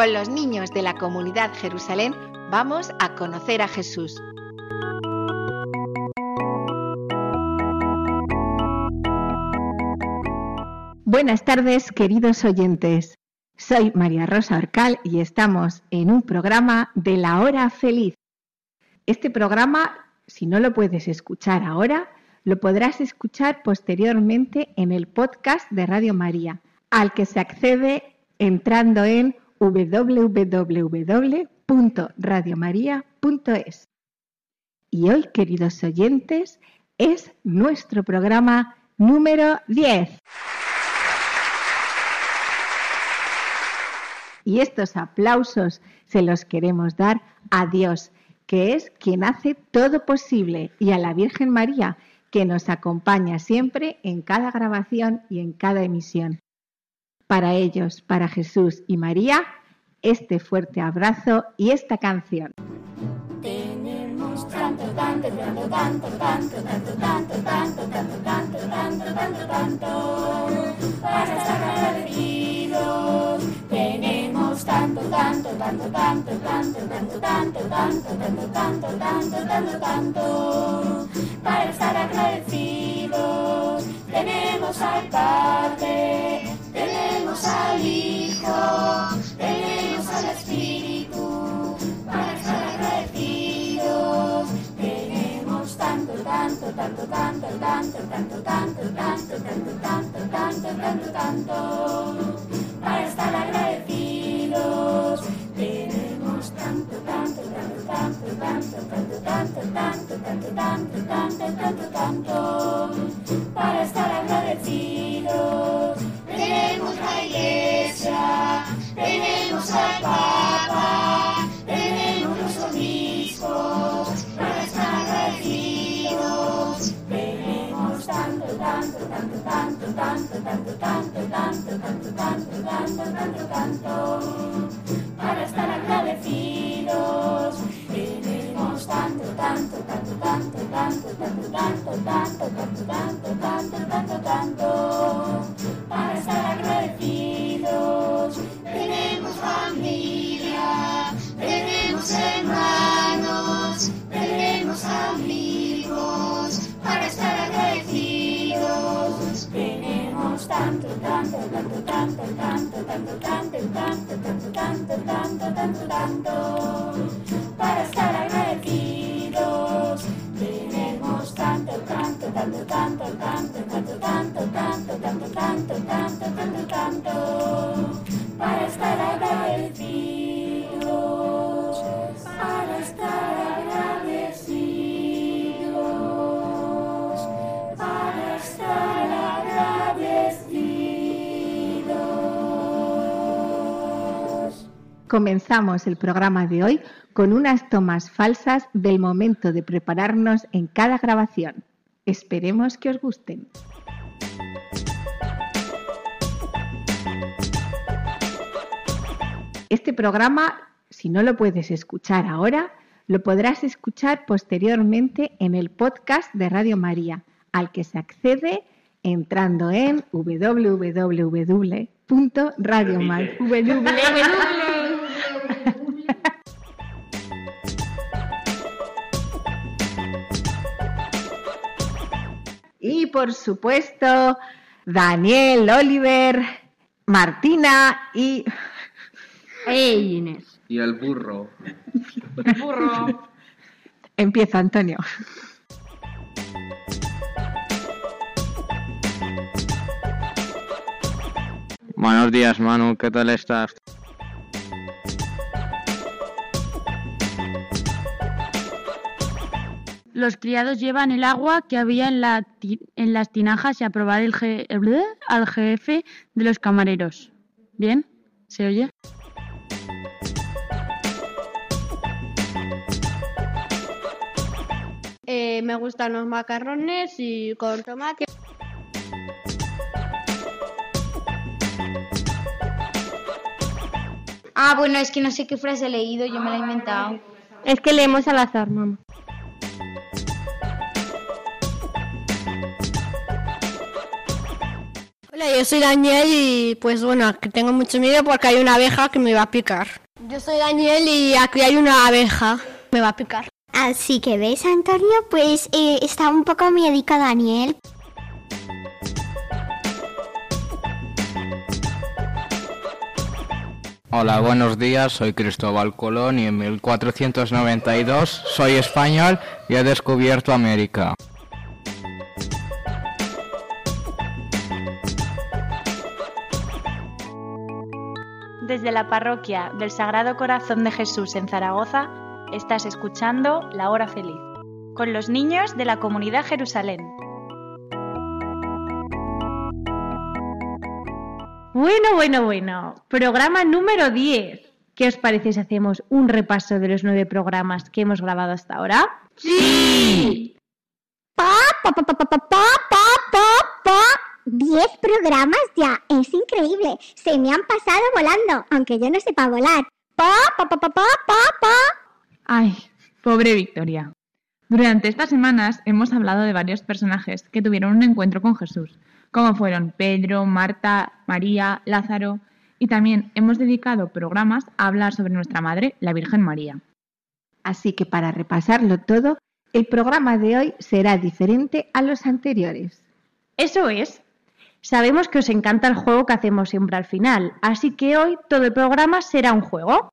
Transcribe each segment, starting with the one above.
Con los niños de la comunidad Jerusalén, vamos a conocer a Jesús. Buenas tardes, queridos oyentes. Soy María Rosa Orcal y estamos en un programa de la hora feliz. Este programa, si no lo puedes escuchar ahora, lo podrás escuchar posteriormente en el podcast de Radio María, al que se accede entrando en www.radiomaria.es. Y hoy, queridos oyentes, es nuestro programa número 10. Y estos aplausos se los queremos dar a Dios, que es quien hace todo posible, y a la Virgen María, que nos acompaña siempre en cada grabación y en cada emisión. Para ellos, para Jesús y María, este fuerte abrazo y esta canción. Tenemos tanto, tanto, tanto, tanto, tanto, tanto, tanto, tanto, tanto, tanto, tanto, tanto, tanto, para estar agradecidos. Tenemos tanto, tanto, tanto, tanto, tanto, tanto, tanto, tanto, tanto, tanto, tanto, tanto, tanto, para estar agradecidos. Tenemos al Padre, tenemos al Hijo, tenemos al Espíritu, para estar agradecidos. Tenemos tanto, tanto, tanto, tanto, tanto, tanto, tanto, tanto, tanto, tanto, tanto, tanto, tanto, para estar agradecidos. Tenemos tanto, tanto, tanto, tanto, tanto, tanto, tanto, tanto, tanto, tanto, tanto, tanto, tanto, para estar agradecidos. Tenemos la iglesia, tenemos al Papa, tenemos los obispos, para estar agradecidos. Tenemos tanto, tanto, tanto, tanto, tanto, tanto, tanto, tanto, tanto, tanto, tanto, tanto, tanto, para estar agradecidos. Tenemos tanto, tanto, tanto, tanto, tanto, tanto, tanto, tanto, tanto, tanto, tanto, tanto, tanto, tanto, tanto, tanto, tanto, tanto, tanto, tanto, tanto, tanto, tanto, tanto, para estar agradecidos. Tenemos tanto, tanto, tanto, tanto, tanto, tanto, tanto, tanto, tanto, tanto, tanto, tanto, tanto, para estar agradecidos, Comenzamos el programa de hoy con unas tomas falsas del momento de prepararnos en cada grabación. Esperemos que os gusten. Este programa, si no lo puedes escuchar ahora, lo podrás escuchar posteriormente en el podcast de Radio María, al que se accede entrando en www.radiomaria. por supuesto, Daniel, Oliver, Martina y. ¡Ey, Inés! Y el burro. El burro. Empieza, Antonio. Buenos días, Manu, ¿qué tal estás? Los criados llevan el agua que había en, la ti- en las tinajas y a probar el je- el al jefe de los camareros. ¿Bien? ¿Se oye? Eh, me gustan los macarrones y con tomate. Ah, bueno, es que no sé qué frase he leído, yo me la he inventado. Es que leemos al azar, mamá. Hola, yo soy Daniel y pues bueno, que tengo mucho miedo porque hay una abeja que me va a picar. Yo soy Daniel y aquí hay una abeja. Me va a picar. Así que ves, Antonio, pues eh, está un poco miedico Daniel. Hola, buenos días, soy Cristóbal Colón y en 1492 soy español y he descubierto América. Desde la parroquia del Sagrado Corazón de Jesús en Zaragoza, estás escuchando La Hora Feliz, con los niños de la comunidad Jerusalén. Bueno, bueno, bueno. Programa número 10. ¿Qué os parece si hacemos un repaso de los nueve programas que hemos grabado hasta ahora? Pa, pa, pa, pa, pa, pa, pa, pa, pa, pa. Diez programas ya, es increíble. Se me han pasado volando, aunque yo no sepa volar. Pa, pa, pa, pa, pa, pa, pa. Ay, pobre Victoria. Durante estas semanas hemos hablado de varios personajes que tuvieron un encuentro con Jesús, como fueron Pedro, Marta, María, Lázaro, y también hemos dedicado programas a hablar sobre nuestra Madre, la Virgen María. Así que para repasarlo todo, el programa de hoy será diferente a los anteriores. Eso es. Sabemos que os encanta el juego que hacemos siempre al final, así que hoy todo el programa será un juego.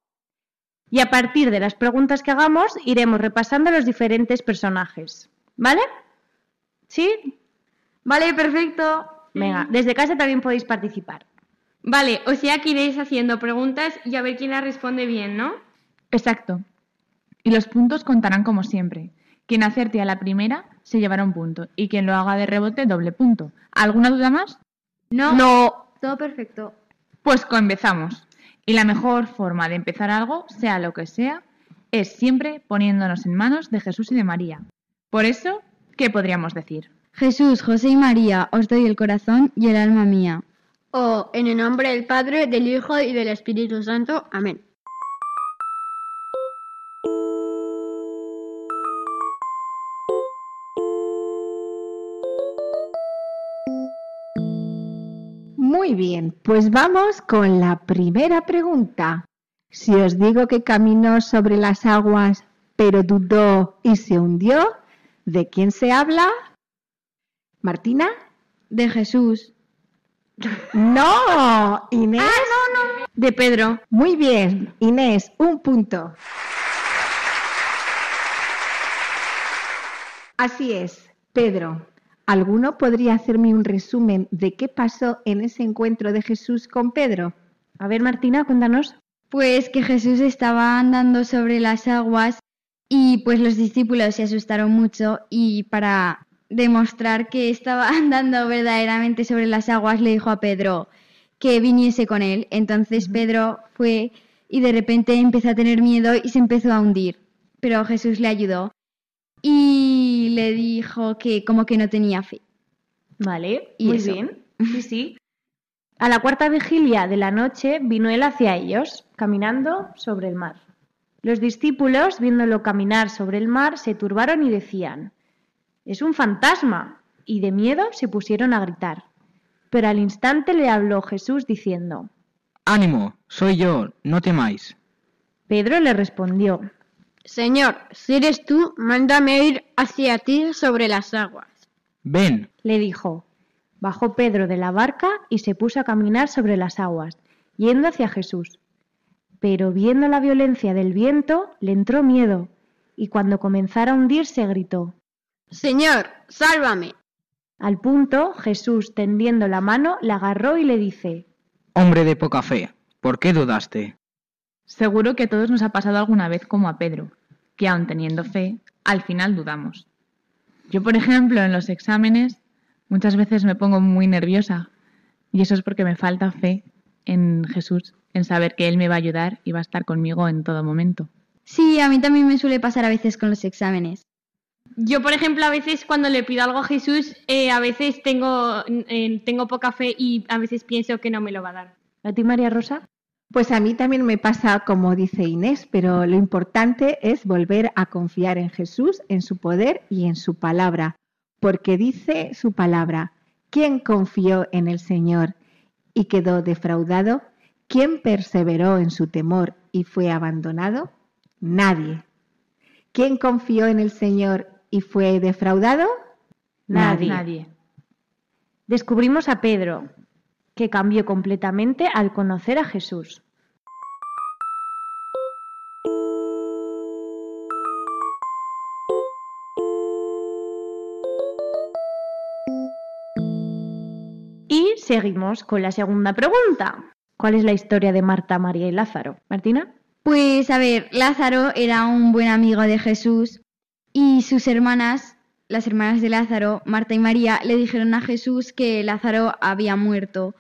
Y a partir de las preguntas que hagamos, iremos repasando los diferentes personajes. ¿Vale? ¿Sí? Vale, perfecto. Venga, desde casa también podéis participar. Vale, o sea que iréis haciendo preguntas y a ver quién las responde bien, ¿no? Exacto. Y los puntos contarán como siempre. Quien acerte a la primera se llevará un punto y quien lo haga de rebote doble punto. ¿Alguna duda más? No. No. Todo perfecto. Pues comenzamos. Y la mejor forma de empezar algo, sea lo que sea, es siempre poniéndonos en manos de Jesús y de María. Por eso, ¿qué podríamos decir? Jesús, José y María, os doy el corazón y el alma mía. O en el nombre del Padre, del Hijo y del Espíritu Santo. Amén. Bien, pues vamos con la primera pregunta. Si os digo que caminó sobre las aguas, pero dudó y se hundió, ¿de quién se habla? ¿Martina? De Jesús. No, Inés. De Pedro. Muy bien, Inés, un punto. Así es, Pedro. ¿Alguno podría hacerme un resumen de qué pasó en ese encuentro de Jesús con Pedro? A ver, Martina, cuéntanos. Pues que Jesús estaba andando sobre las aguas y pues los discípulos se asustaron mucho y para demostrar que estaba andando verdaderamente sobre las aguas le dijo a Pedro que viniese con él. Entonces Pedro fue y de repente empezó a tener miedo y se empezó a hundir. Pero Jesús le ayudó y le dijo que como que no tenía fe. Vale, Y muy eso. bien. Sí, sí. A la cuarta vigilia de la noche vino él hacia ellos, caminando sobre el mar. Los discípulos, viéndolo caminar sobre el mar, se turbaron y decían, es un fantasma, y de miedo se pusieron a gritar. Pero al instante le habló Jesús diciendo, Ánimo, soy yo, no temáis. Pedro le respondió, Señor, si eres tú, mándame ir hacia ti sobre las aguas. Ven, le dijo. Bajó Pedro de la barca y se puso a caminar sobre las aguas, yendo hacia Jesús. Pero viendo la violencia del viento, le entró miedo, y cuando comenzara a hundirse gritó. Señor, sálvame. Al punto, Jesús, tendiendo la mano, la agarró y le dice, hombre de poca fe, ¿por qué dudaste? Seguro que a todos nos ha pasado alguna vez como a Pedro, que aun teniendo fe, al final dudamos. Yo, por ejemplo, en los exámenes muchas veces me pongo muy nerviosa y eso es porque me falta fe en Jesús, en saber que Él me va a ayudar y va a estar conmigo en todo momento. Sí, a mí también me suele pasar a veces con los exámenes. Yo, por ejemplo, a veces cuando le pido algo a Jesús, eh, a veces tengo, eh, tengo poca fe y a veces pienso que no me lo va a dar. ¿A ti, María Rosa? Pues a mí también me pasa como dice Inés, pero lo importante es volver a confiar en Jesús, en su poder y en su palabra, porque dice su palabra, ¿quién confió en el Señor y quedó defraudado? ¿Quién perseveró en su temor y fue abandonado? Nadie. ¿Quién confió en el Señor y fue defraudado? Nadie. Nadie. Descubrimos a Pedro, que cambió completamente al conocer a Jesús. Y seguimos con la segunda pregunta. ¿Cuál es la historia de Marta, María y Lázaro? Martina. Pues a ver, Lázaro era un buen amigo de Jesús y sus hermanas, las hermanas de Lázaro, Marta y María, le dijeron a Jesús que Lázaro había muerto.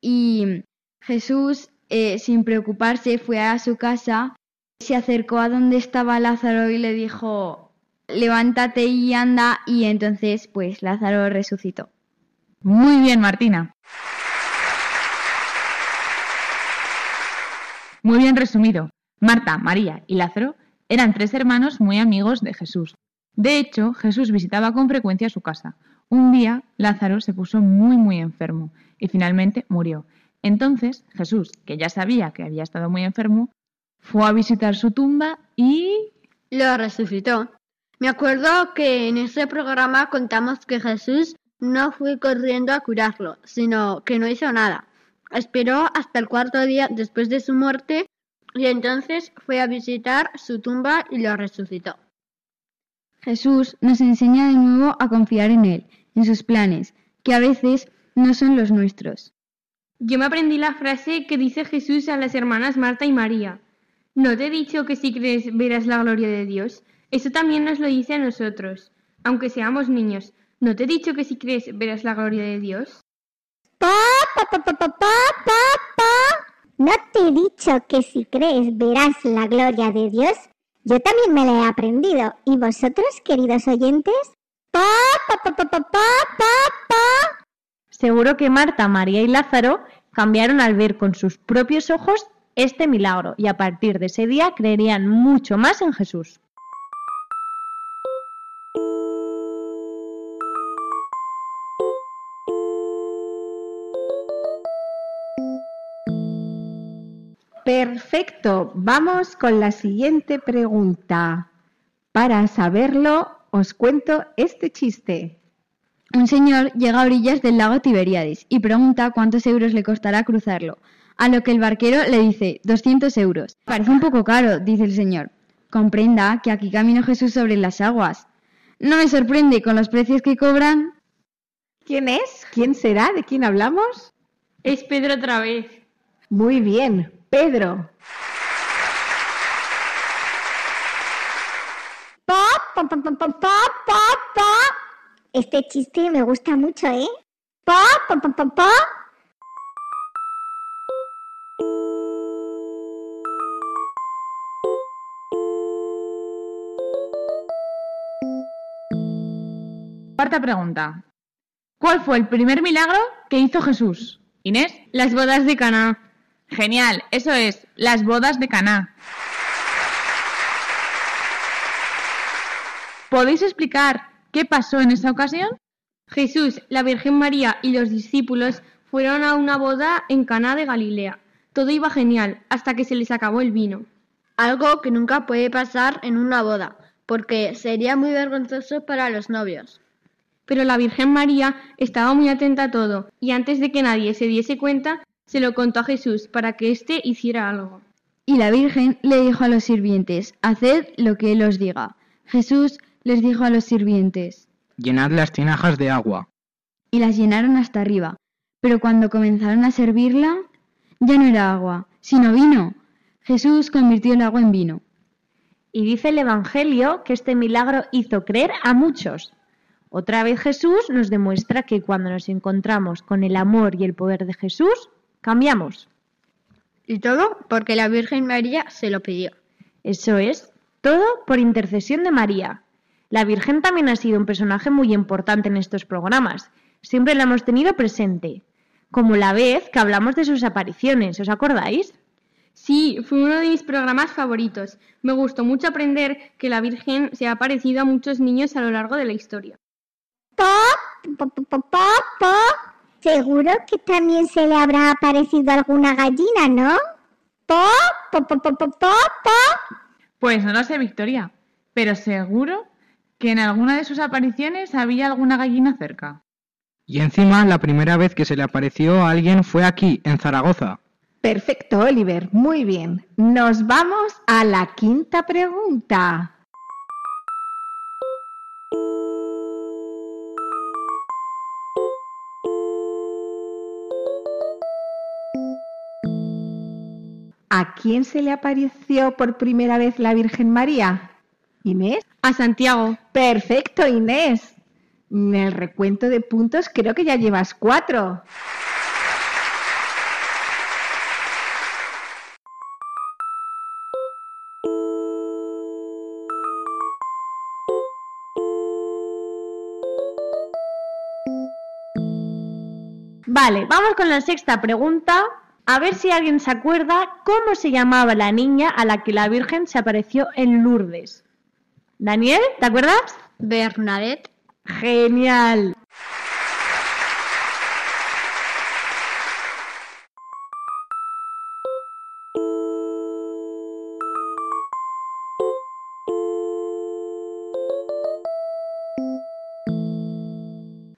Y Jesús, eh, sin preocuparse, fue a su casa, se acercó a donde estaba Lázaro y le dijo, levántate y anda, y entonces pues Lázaro resucitó. Muy bien, Martina. Muy bien resumido. Marta, María y Lázaro eran tres hermanos muy amigos de Jesús. De hecho, Jesús visitaba con frecuencia su casa. Un día, Lázaro se puso muy, muy enfermo y finalmente murió. Entonces, Jesús, que ya sabía que había estado muy enfermo, fue a visitar su tumba y... Lo resucitó. Me acuerdo que en ese programa contamos que Jesús no fue corriendo a curarlo, sino que no hizo nada. Esperó hasta el cuarto día después de su muerte y entonces fue a visitar su tumba y lo resucitó. Jesús nos enseña de nuevo a confiar en Él, en sus planes, que a veces no son los nuestros. Yo me aprendí la frase que dice Jesús a las hermanas Marta y María. ¿No te he dicho que si crees verás la gloria de Dios? Eso también nos lo dice a nosotros, aunque seamos niños. ¿No te he dicho que si crees verás la gloria de Dios? Pa, pa, pa, pa, pa, pa, pa, pa. ¿No te he dicho que si crees verás la gloria de Dios? Yo también me la he aprendido. ¿Y vosotros, queridos oyentes? Seguro que Marta, María y Lázaro cambiaron al ver con sus propios ojos este milagro y a partir de ese día creerían mucho más en Jesús. Perfecto, vamos con la siguiente pregunta. Para saberlo, os cuento este chiste. Un señor llega a orillas del lago Tiberíades y pregunta cuántos euros le costará cruzarlo. A lo que el barquero le dice 200 euros. Parece un poco caro, dice el señor. Comprenda que aquí camino Jesús sobre las aguas. No me sorprende con los precios que cobran. ¿Quién es? ¿Quién será? ¿De quién hablamos? Es Pedro otra vez. Muy bien, Pedro. Pa, pa, pa, pa, pa, pa, pa, pa. Este chiste me gusta mucho, ¿eh? Pa, pa, pa, pa, pa. Cuarta pregunta. ¿Cuál fue el primer milagro que hizo Jesús? Inés. Las bodas de Caná. Genial, eso es, las bodas de Caná. ¿Podéis explicar qué pasó en esa ocasión? Jesús, la Virgen María y los discípulos fueron a una boda en Caná de Galilea. Todo iba genial hasta que se les acabó el vino. Algo que nunca puede pasar en una boda, porque sería muy vergonzoso para los novios. Pero la Virgen María estaba muy atenta a todo y antes de que nadie se diese cuenta, se lo contó a Jesús para que éste hiciera algo. Y la Virgen le dijo a los sirvientes, haced lo que Él os diga. Jesús les dijo a los sirvientes, Llenad las tinajas de agua. y las llenaron hasta arriba. Pero cuando comenzaron a servirla, ya no era agua, sino vino. Jesús convirtió el agua en vino. Y dice el Evangelio que este milagro hizo creer a muchos. Otra vez Jesús nos demuestra que cuando nos encontramos con el amor y el poder de Jesús, cambiamos. Y todo porque la Virgen María se lo pidió. Eso es, todo por intercesión de María. La Virgen también ha sido un personaje muy importante en estos programas. Siempre la hemos tenido presente. Como la vez que hablamos de sus apariciones, ¿os acordáis? Sí, fue uno de mis programas favoritos. Me gustó mucho aprender que la Virgen se ha aparecido a muchos niños a lo largo de la historia. Pop, pop, pop, pop, pop. Seguro que también se le habrá aparecido alguna gallina, ¿no? Pop, pop, pop, pop, pop, pop, pop. Pues no lo sé, Victoria, pero seguro que en alguna de sus apariciones había alguna gallina cerca. Y encima, la primera vez que se le apareció a alguien fue aquí, en Zaragoza. Perfecto, Oliver, muy bien. Nos vamos a la quinta pregunta. ¿A quién se le apareció por primera vez la Virgen María? ¿Inés? A Santiago. Perfecto, Inés. En el recuento de puntos creo que ya llevas cuatro. Vale, vamos con la sexta pregunta. A ver si alguien se acuerda cómo se llamaba la niña a la que la Virgen se apareció en Lourdes. Daniel, ¿te acuerdas? Bernadette. Genial.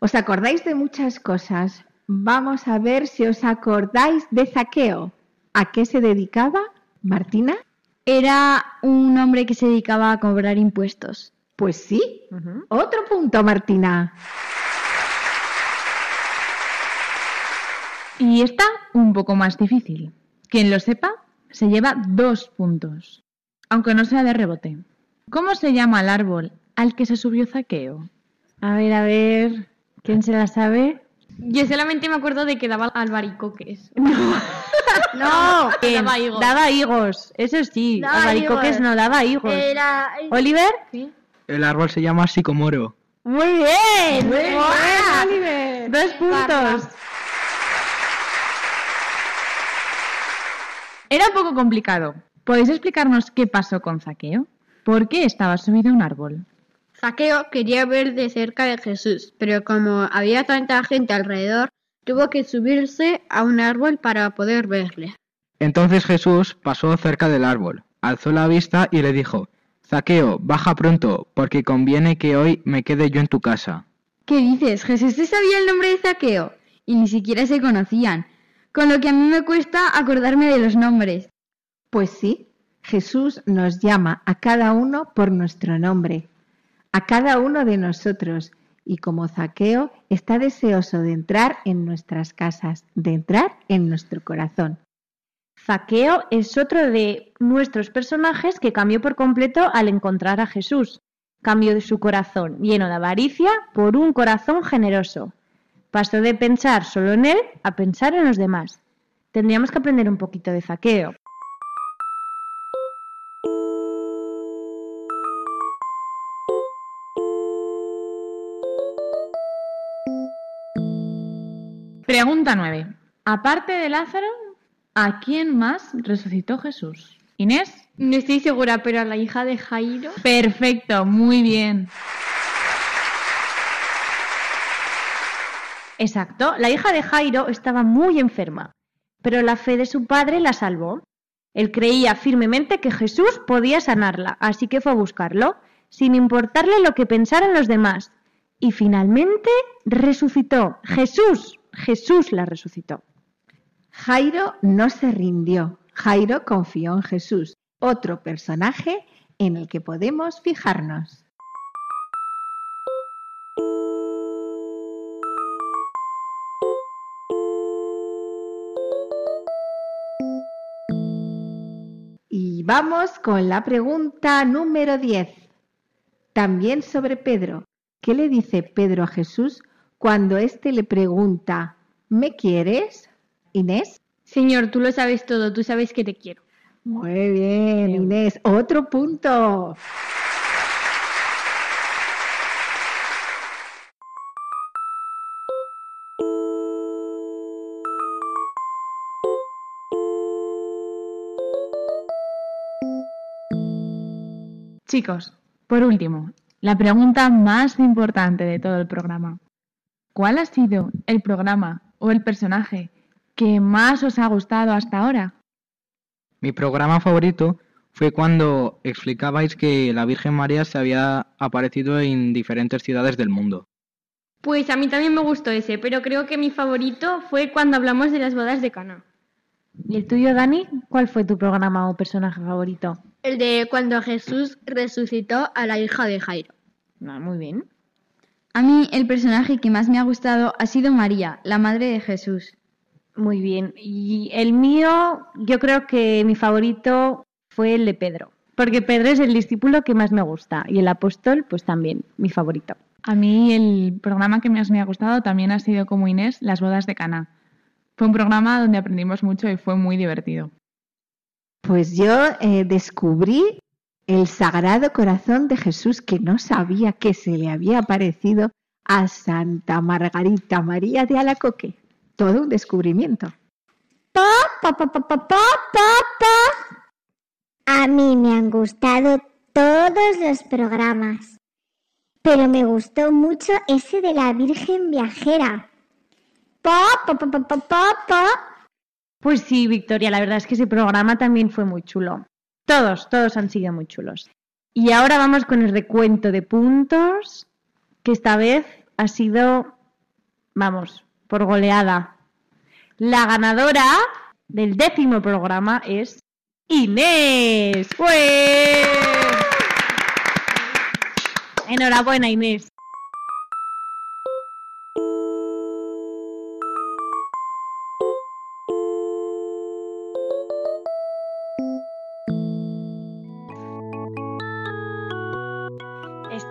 ¿Os acordáis de muchas cosas? Vamos a ver si os acordáis de Zaqueo. ¿A qué se dedicaba, Martina? Era un hombre que se dedicaba a cobrar impuestos. Pues sí. Otro punto, Martina. Y está un poco más difícil. Quien lo sepa, se lleva dos puntos, aunque no sea de rebote. ¿Cómo se llama el árbol al que se subió Zaqueo? A ver, a ver. ¿Quién se la sabe? Yo solamente me acuerdo de que daba albaricoques. No, Daba higos. Daba higos, eso sí. Daba Albaricoques higos. no, daba higos. Era... ¿Oliver? El árbol se llama sicomoro. Muy bien. Muy bien. Oliver. Dos puntos. Era un poco complicado. ¿Podéis explicarnos qué pasó con Zaqueo? ¿Por qué estaba subido a un árbol? Zaqueo quería ver de cerca de Jesús, pero como había tanta gente alrededor, tuvo que subirse a un árbol para poder verle. Entonces Jesús pasó cerca del árbol, alzó la vista y le dijo, Zaqueo, baja pronto, porque conviene que hoy me quede yo en tu casa. ¿Qué dices? Jesús se sabía el nombre de Zaqueo y ni siquiera se conocían, con lo que a mí me cuesta acordarme de los nombres. Pues sí, Jesús nos llama a cada uno por nuestro nombre, a cada uno de nosotros, y como Zaqueo está deseoso de entrar en nuestras casas, de entrar en nuestro corazón. Zaqueo es otro de nuestros personajes que cambió por completo al encontrar a Jesús. Cambió de su corazón lleno de avaricia por un corazón generoso. Pasó de pensar solo en él a pensar en los demás. Tendríamos que aprender un poquito de Zaqueo. Pregunta 9. Aparte de Lázaro, ¿a quién más resucitó Jesús? Inés. No estoy segura, pero a la hija de Jairo... Perfecto, muy bien. Exacto, la hija de Jairo estaba muy enferma, pero la fe de su padre la salvó. Él creía firmemente que Jesús podía sanarla, así que fue a buscarlo, sin importarle lo que pensaran los demás. Y finalmente resucitó. Jesús, Jesús la resucitó. Jairo no se rindió. Jairo confió en Jesús, otro personaje en el que podemos fijarnos. Vamos con la pregunta número 10. También sobre Pedro. ¿Qué le dice Pedro a Jesús cuando éste le pregunta, ¿me quieres? Inés. Señor, tú lo sabes todo, tú sabes que te quiero. Muy bien, Inés. Otro punto. Chicos, por último, la pregunta más importante de todo el programa. ¿Cuál ha sido el programa o el personaje que más os ha gustado hasta ahora? Mi programa favorito fue cuando explicabais que la Virgen María se había aparecido en diferentes ciudades del mundo. Pues a mí también me gustó ese, pero creo que mi favorito fue cuando hablamos de las bodas de Cana. ¿Y el tuyo, Dani? ¿Cuál fue tu programa o personaje favorito? El de cuando Jesús resucitó a la hija de Jairo. Ah, muy bien. A mí el personaje que más me ha gustado ha sido María, la madre de Jesús. Muy bien. Y el mío, yo creo que mi favorito fue el de Pedro. Porque Pedro es el discípulo que más me gusta. Y el apóstol, pues también, mi favorito. A mí el programa que más me ha gustado también ha sido como Inés, Las bodas de Cana. Fue un programa donde aprendimos mucho y fue muy divertido. Pues yo eh, descubrí el Sagrado Corazón de Jesús que no sabía que se le había aparecido a Santa Margarita María de Alacoque. Todo un descubrimiento. Pa, pa, pa, pa, pa, pa, pa, pa. A mí me han gustado todos los programas, pero me gustó mucho ese de la Virgen Viajera. Pa, pa, pa, pa, pa, pa, pa. Pues sí, Victoria, la verdad es que ese programa también fue muy chulo. Todos, todos han sido muy chulos. Y ahora vamos con el recuento de puntos, que esta vez ha sido, vamos, por goleada. La ganadora del décimo programa es Inés. ¡Pues! Enhorabuena, Inés.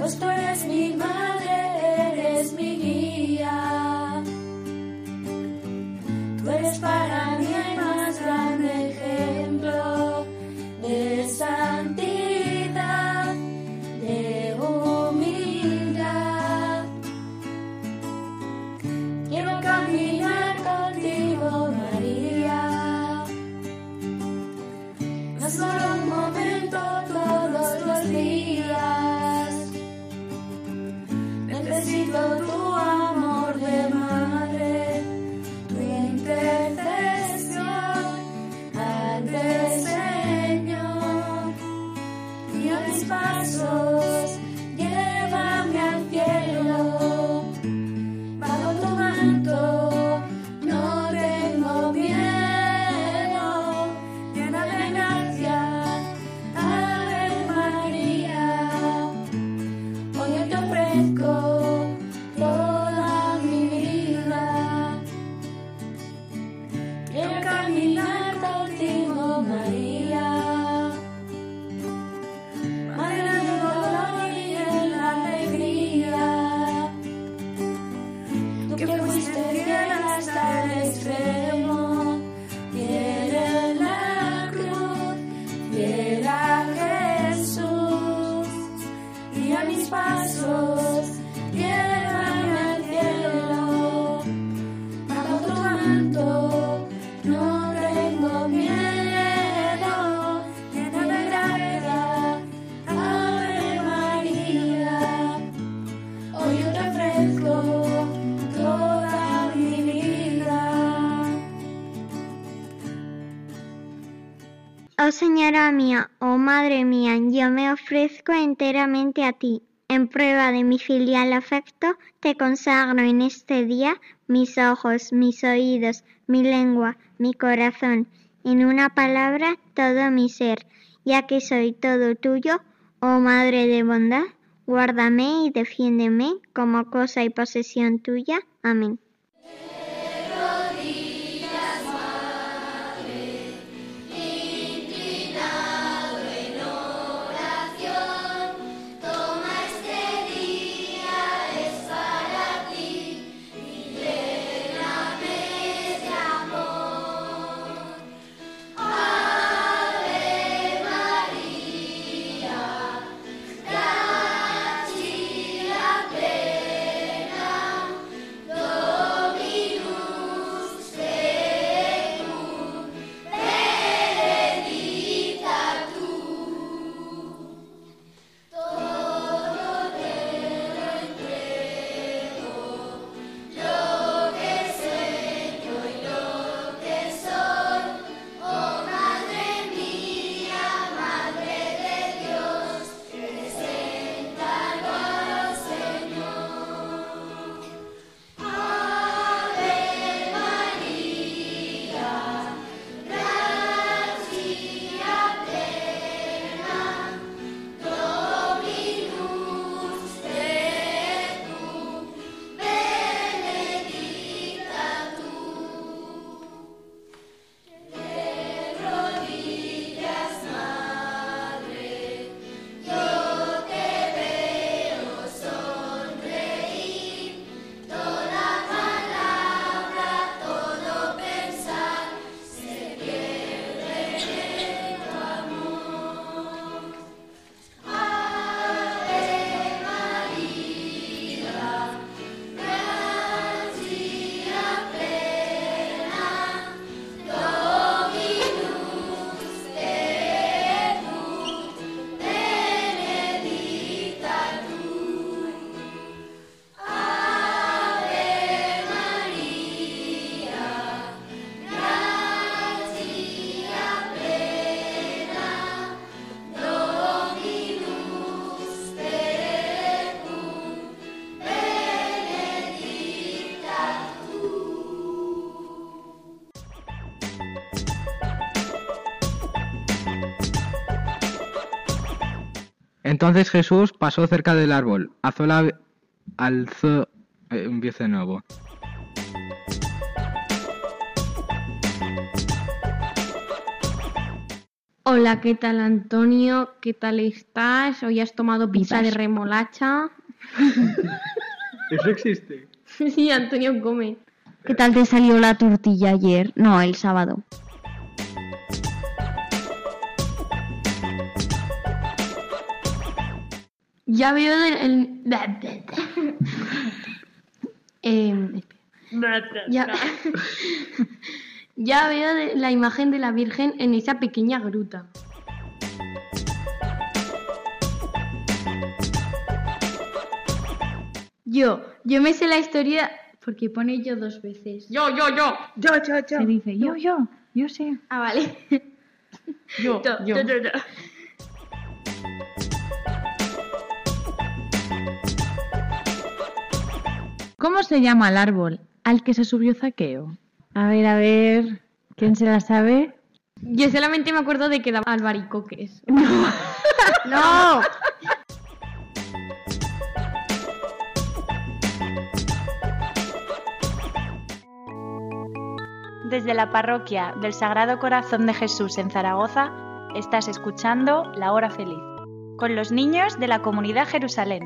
Pues tú eres mi madre, eres mi guía. Tú eres para mí 自己的路。Señora mía, oh Madre mía, yo me ofrezco enteramente a ti. En prueba de mi filial afecto, te consagro en este día mis ojos, mis oídos, mi lengua, mi corazón, en una palabra, todo mi ser, ya que soy todo tuyo, oh Madre de bondad, guárdame y defiéndeme como cosa y posesión tuya. Amén. Entonces Jesús pasó cerca del árbol, alzó la... alzó... eh, empiezo de nuevo. Hola, ¿qué tal Antonio? ¿Qué tal estás? ¿Hoy has tomado pizza de remolacha? ¿Eso existe? Sí, Antonio come. ¿Qué tal te salió la tortilla ayer? No, el sábado. Ya veo del... el- espera. ya, ya veo de- la imagen de la Virgen en esa pequeña gruta. Yo, yo me sé la historia porque pone yo dos veces. Yo, yo, yo. Yo, yo, yo. Se dice yo, yo, yo sé. Ah, vale. Yo, Yo, yo. yo, yo, ¿Cómo se llama el árbol al que se subió Zaqueo? A ver, a ver, ¿quién se la sabe? Yo solamente me acuerdo de que daba albaricoques. ¡No! Desde la parroquia del Sagrado Corazón de Jesús en Zaragoza, estás escuchando La Hora Feliz, con los niños de la comunidad Jerusalén.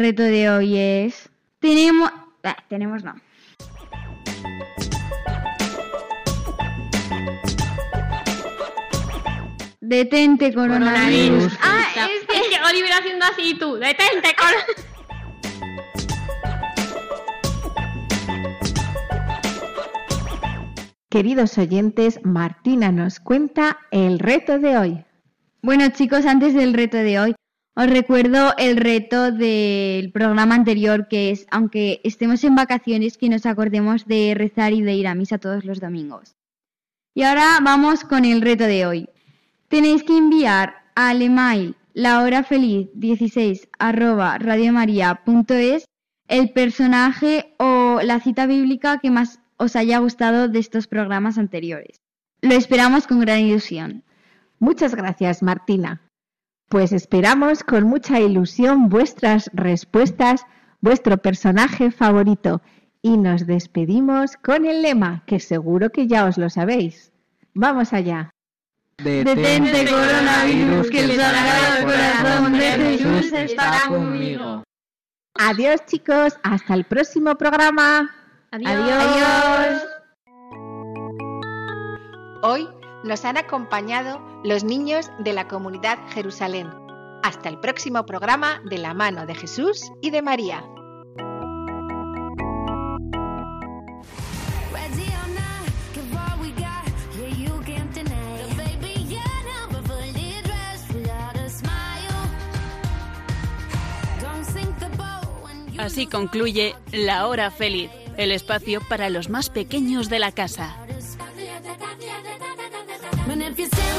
Reto de hoy es... Tenemos... ah, tenemos no. Detente coronavirus. Ah, es que, es que Oliver haciendo así tú. Detente con. Queridos oyentes, Martina nos cuenta el reto de hoy. Bueno chicos, antes del reto de hoy, os recuerdo el reto del programa anterior que es, aunque estemos en vacaciones, que nos acordemos de rezar y de ir a misa todos los domingos. Y ahora vamos con el reto de hoy. Tenéis que enviar al email lahorafeliz16 arroba radiomaria.es el personaje o la cita bíblica que más os haya gustado de estos programas anteriores. Lo esperamos con gran ilusión. Muchas gracias, Martina. Pues esperamos con mucha ilusión vuestras respuestas, vuestro personaje favorito y nos despedimos con el lema, que seguro que ya os lo sabéis. Vamos allá. Detente coronavirus, que el sagrado corazón de Jesús estará conmigo. Adiós chicos, hasta el próximo programa. Adiós. Hoy nos han acompañado los niños de la comunidad Jerusalén. Hasta el próximo programa de la mano de Jesús y de María. Así concluye La Hora Feliz, el espacio para los más pequeños de la casa. you say